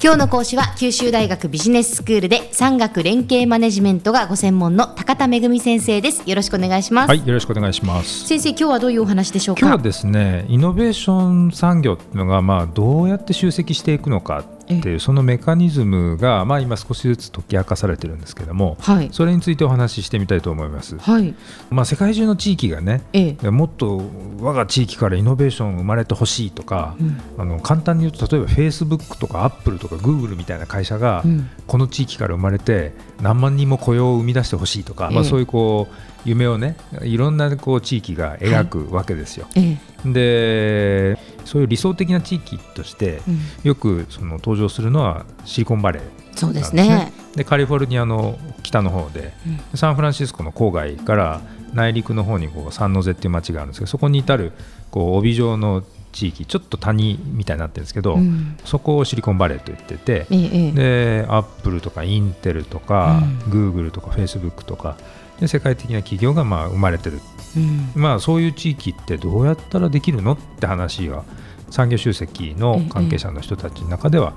今日の講師は九州大学ビジネススクールで産学連携マネジメントがご専門の高田恵先生です。よろしくお願いします。はいよろしくお願いします。先生今日はどういうお話でしょうか？今日はですねイノベーション産業っていうのがまあどうやって集積していくのかっていうそのメカニズムが、まあ、今少しずつ解き明かされてるんですけども、はい、それについてお話ししてみたいと思います、はい、まあ、世界中の地域がね、ええ、もっと我が地域からイノベーション生まれてほしいとか、うん、あの簡単に言うと例えばフェイスブックとかアップルとかグーグルみたいな会社が、この地域から生まれて何万人も雇用を生み出してほしいとか、え、まあ、そういうこう夢をねいろんなこう地域が描くわけですよ。はい、でそういう理想的な地域として、よくその登場するのはシリコンバレー、ね、そうですね。でカリフォルニアの北の方で、うん、サンフランシスコの郊外から内陸の方にこうサンノゼっていう町があるんですけどそこに至るこう帯状の地域ちょっと谷みたいになってるんですけど、うん、そこをシリコンバレーと言ってて、ええ、でアップルとかインテルとか、うん、グーグルとかフェイスブックとかで世界的な企業がまあ生まれてる、うん、まあそういう地域ってどうやったらできるのって話は産業集積の関係者の人たちの中では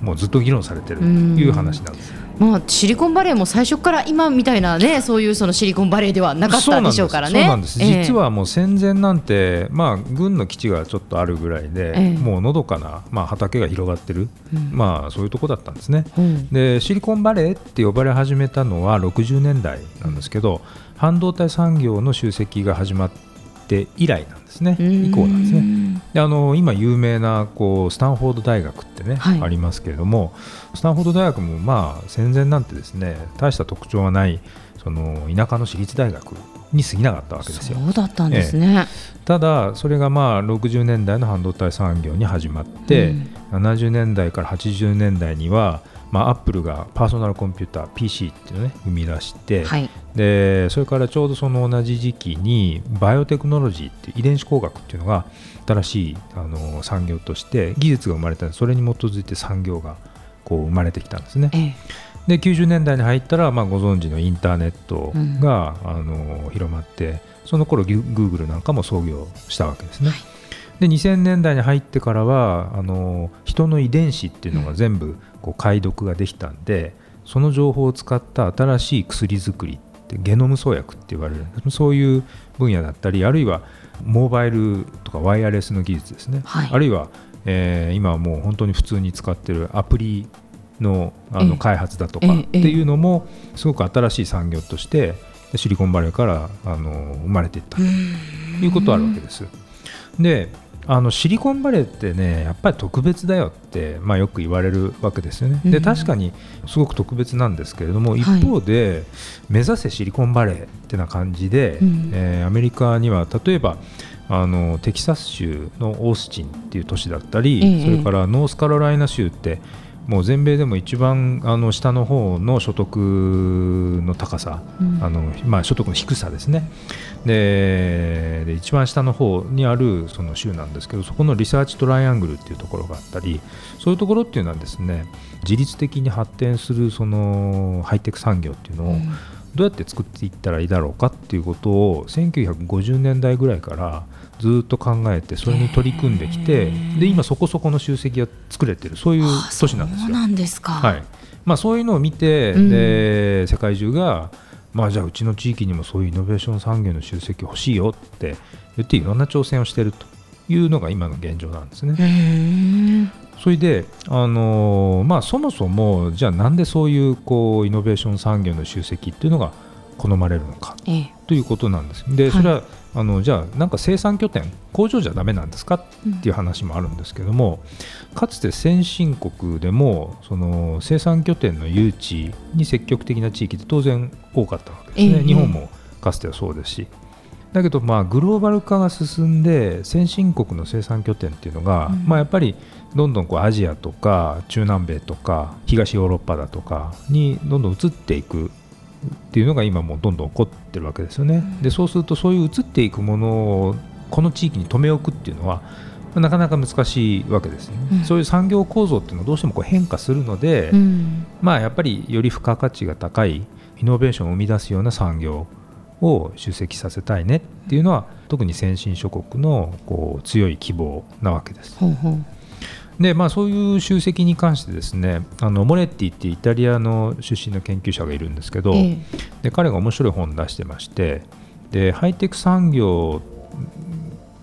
もうずっと議論されてるという話なんです。まあ、シリコンバレーも最初から今みたいなね そういうそのシリコンバレーではなかったでしょうからね。そうなんです、実はもう戦前なんて、まあ、軍の基地がちょっとあるぐらいで、えもうのどかな、まあ、畑が広がってる、うん、まあ、そういうとこだったんですね、うん、でシリコンバレーって呼ばれ始めたのは60年代なんですけど、半導体産業の集積が始まって以来なんですね。以降なんですね。であの今有名なこうスタンフォード大学ってね、はい、ありますけれどもスタンフォード大学もまあ戦前なんてですね大した特徴はないその田舎の私立大学に過ぎなかったわけですよ。そうだったんですね、ええ、ただそれがまあ60年代の半導体産業に始まって、うん、70年代から80年代にはまあ、アップルがパーソナルコンピューター PC っていうのを、ね、生み出して、はい、でそれからちょうどその同じ時期にバイオテクノロジーっていう遺伝子工学っていうのが新しいあの産業として技術が生まれたそれに基づいて産業がこう生まれてきたんですね。ええ。で90年代に入ったら、まあ、ご存知のインターネットが、うん、あの広まってその頃グーグルなんかも創業したわけですね。はい。で2000年代に入ってからはあの人の遺伝子っていうのが全部こう解読ができたんで、その情報を使った新しい薬作りってゲノム創薬って言われるそういう分野だったりあるいはモバイルとかワイヤレスの技術ですね、はい、あるいは、えー、今はもう本当に普通に使ってるアプリのあの開発だとかっていうのもすごく新しい産業としてシリコンバレーからあの生まれていったということあるわけです。であのシリコンバレーってねやっぱり特別だよって、まあ、よく言われるわけですよね。で確かにすごく特別なんですけれども、一方で、目指せシリコンバレーってな感じで、うん、えー、アメリカには例えばあのテキサス州のオースチンっていう都市だったり、それからノースカロライナ州ってもう全米でも一番あの下の方の所得の高さ、うん、あのまあ、所得の低さですね。でで一番下の方にあるその州なんですけどそこのリサーチトライアングルっていうところがあったりそういうところっていうのはですね自律的に発展するそのハイテク産業っていうのを、どうやって作っていったらいいだろうかっていうことを1950年代ぐらいからずっと考えてそれに取り組んできてで今そこそこの集積が作れてるそういう都市なんですよ。そうなんですか、はい。まあ、そういうのを見て、うん、で世界中が、まあ、じゃあうちの地域にもそういうイノベーション産業の集積欲しいよって言っていろんな挑戦をしているというのが今の現状なんですね。それで、あのー、まあ、そもそもじゃあなんでそういうこうイノベーション産業の集積っていうのが好まれるのか、ええ、ということなんです。でそれは、はい、あのじゃあなんか生産拠点工場じゃだめなんですかっていう話もあるんですけども、うん、かつて先進国でもその生産拠点の誘致に積極的な地域って当然多かったわけですね、え、日本もかつてはそうですし。だけどまあグローバル化が進んで先進国の生産拠点っていうのが、うん、まあやっぱりどんどんこうアジアとか中南米とか東ヨーロッパだとかにどんどん移っていくっていうのが今もうどんどん起こってるわけですよね。でそうするとそういう移っていくものをこの地域に留め置くっていうのはなかなか難しいわけですね、うん、そういう産業構造っていうのはどうしてもこう変化するので、うん、まあやっぱりより付加価値が高いイノベーションを生み出すような産業を集積させたいねっていうのは特に先進諸国のこう強い希望なわけです。ほうほう。でまあ、そういう集積に関してですねあのモレッティってイタリアの出身の研究者がいるんですけど、えー、で彼が面白い本を出してましてでハイテク産業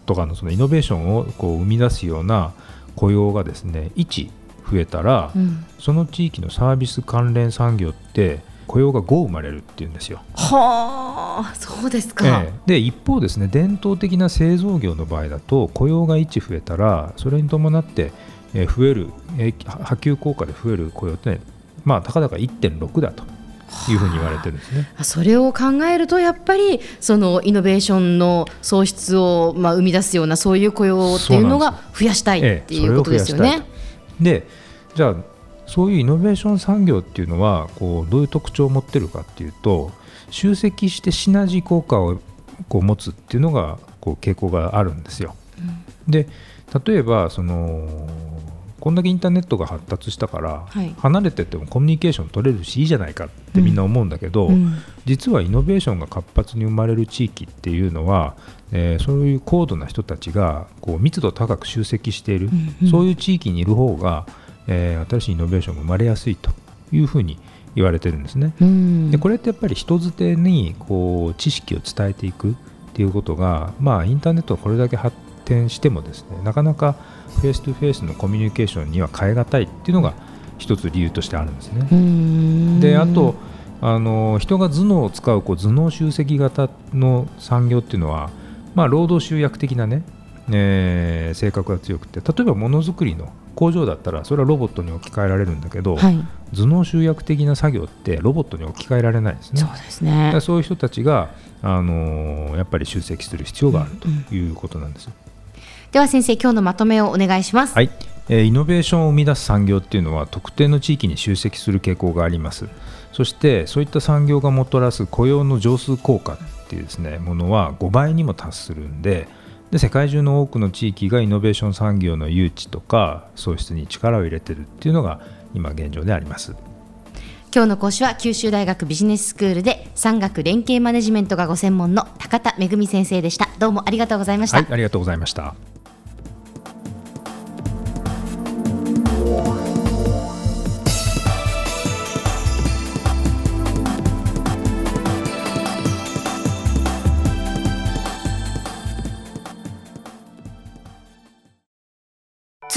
とかのそのイノベーションをこう生み出すような雇用がですね1増えたら、うん、その地域のサービス関連産業って雇用が5生まれるっていうんですよ。はあそうですか、ええ、で一方ですね伝統的な製造業の場合だと雇用が1増えたらそれに伴って増える波及効果で増える雇用ってまあたかだか1.6だというふうに言われてるんですね。それを考えるとやっぱりそのイノベーションの創出をまあ生み出すようなそういう雇用っていうのが増やしたいっていうことですよね。でじゃあそういうイノベーション産業っていうのはこうどういう特徴を持ってるかっていうと集積してシナジー効果をこう持つっていうのがこう傾向があるんですよ。うん、で例えばそのこんだけインターネットが発達したから、はい、離れててもコミュニケーション取れるしいいじゃないかってみんな思うんだけど、うん、実はイノベーションが活発に生まれる地域っていうのは、えー、そういう高度な人たちがこう密度高く集積している、うんうん、そういう地域にいる方がえー、新しいイノベーションが生まれやすいというふうに言われてるんですね。でこれってやっぱり人づてにこう知識を伝えていくっていうことが、まあ、インターネットがこれだけ発展してもですねなかなかフェイス2フェイスのコミュニケーションには変え難いっていうのが一つ理由としてあるんですね。であとあの人が頭脳を使うこう頭脳集積型の産業っていうのは、まあ、労働集約的なね、えー、性格が強くて例えばものづくりの工場だったらそれはロボットに置き換えられるんだけど、はい、頭脳集約的な作業ってロボットに置き換えられないですね。そうですねそういう人たちが、あのー、やっぱり集積する必要があるということなんです。うんうん、では先生今日のまとめをお願いします。はい、えー、イノベーションを生み出す産業っていうのは特定の地域に集積する傾向があります。そしてそういった産業がもたらす雇用の上数効果っていうですねものは5倍にも達するんで。で世界中の多くの地域がイノベーション産業の誘致とか創出に力を入れてるっていうのが今現状であります。今日の講師は九州大学ビジネススクールで産学連携マネジメントがご専門の高田恵先生でした。どうもありがとうございました、はい、ありがとうございました